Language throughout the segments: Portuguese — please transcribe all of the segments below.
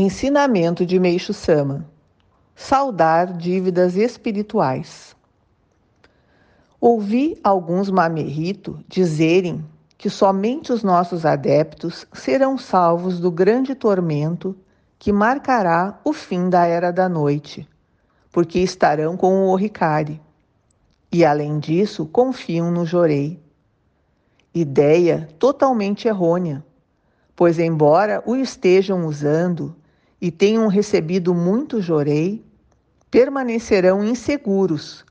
Ensinamento de Meixo Sama: Saldar dívidas espirituais. Ouvi alguns mamerrito dizerem que somente os nossos adeptos serão salvos do grande tormento que marcará o fim da era da noite, porque estarão com o Oricari. E além disso, confiam no Jorei. Ideia totalmente errônea, pois embora o estejam usando e tenham recebido muito jorei, permanecerão inseguros,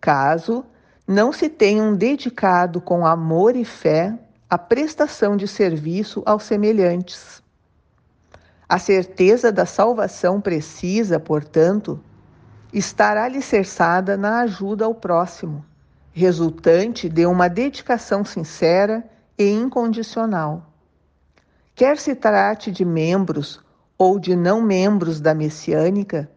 caso não se tenham dedicado com amor e fé à prestação de serviço aos semelhantes. A certeza da salvação precisa, portanto, estar alicerçada na ajuda ao próximo, resultante de uma dedicação sincera e incondicional. Quer se trate de membros ou de não membros da messiânica,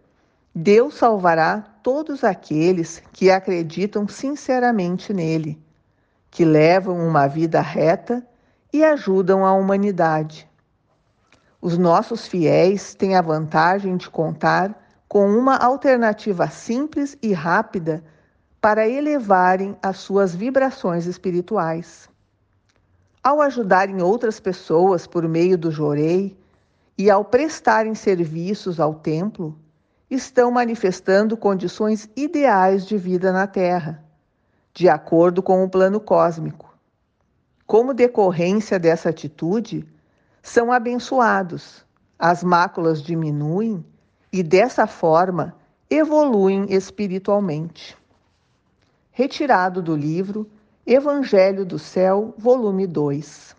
Deus salvará todos aqueles que acreditam sinceramente nele, que levam uma vida reta e ajudam a humanidade. Os nossos fiéis têm a vantagem de contar com uma alternativa simples e rápida para elevarem as suas vibrações espirituais. Ao ajudarem outras pessoas por meio do jorei e ao prestarem serviços ao templo, estão manifestando condições ideais de vida na Terra, de acordo com o plano cósmico. Como decorrência dessa atitude, são abençoados, as máculas diminuem e, dessa forma, evoluem espiritualmente. Retirado do livro Evangelho do Céu, volume 2.